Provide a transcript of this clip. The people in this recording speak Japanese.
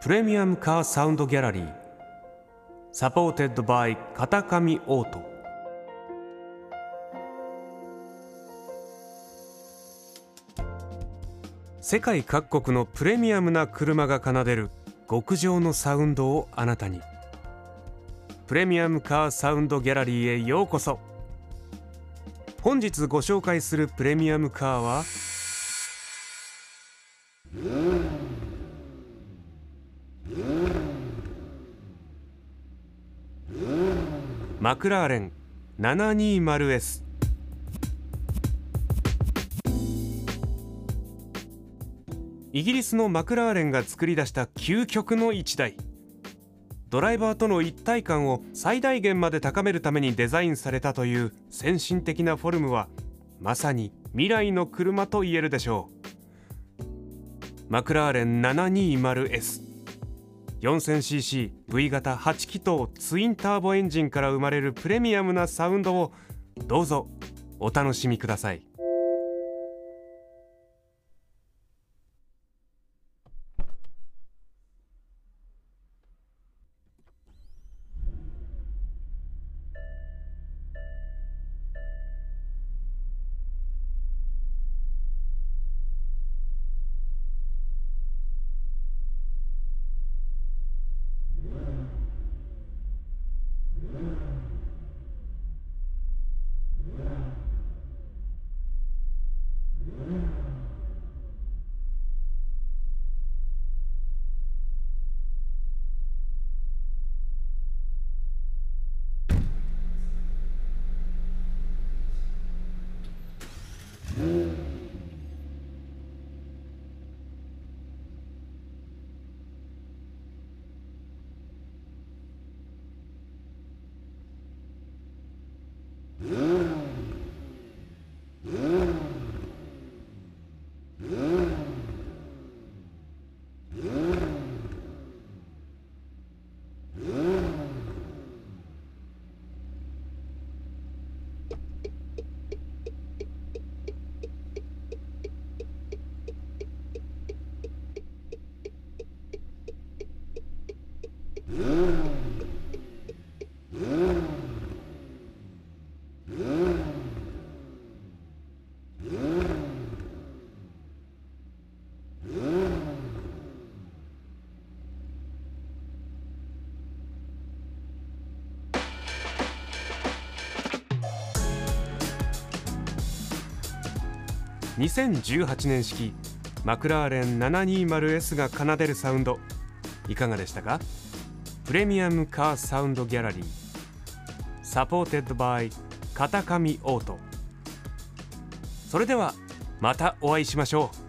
プレミアムカーサウンドギャラリー supported by 片上オート世界各国のプレミアムな車が奏でる極上のサウンドをあなたにプレミアムカーサウンドギャラリーへようこそ本日ご紹介するプレミアムカーはマクラーレン 720S イギリスのマクラーレンが作り出した究極の一台。ドライバーとの一体感を最大限まで高めるためにデザインされたという先進的なフォルムはまさに未来の車と言えるでしょう。マクラーレン 720S 4000cc V 型8気筒ツインターボエンジンから生まれるプレミアムなサウンドをどうぞお楽しみください。2018年式マクラーレン 720S が奏でるサウンドいかがでしたか？プレミアムカーサウンドギャラリー。 supported by 片上オート。それではまたお会いしましょう。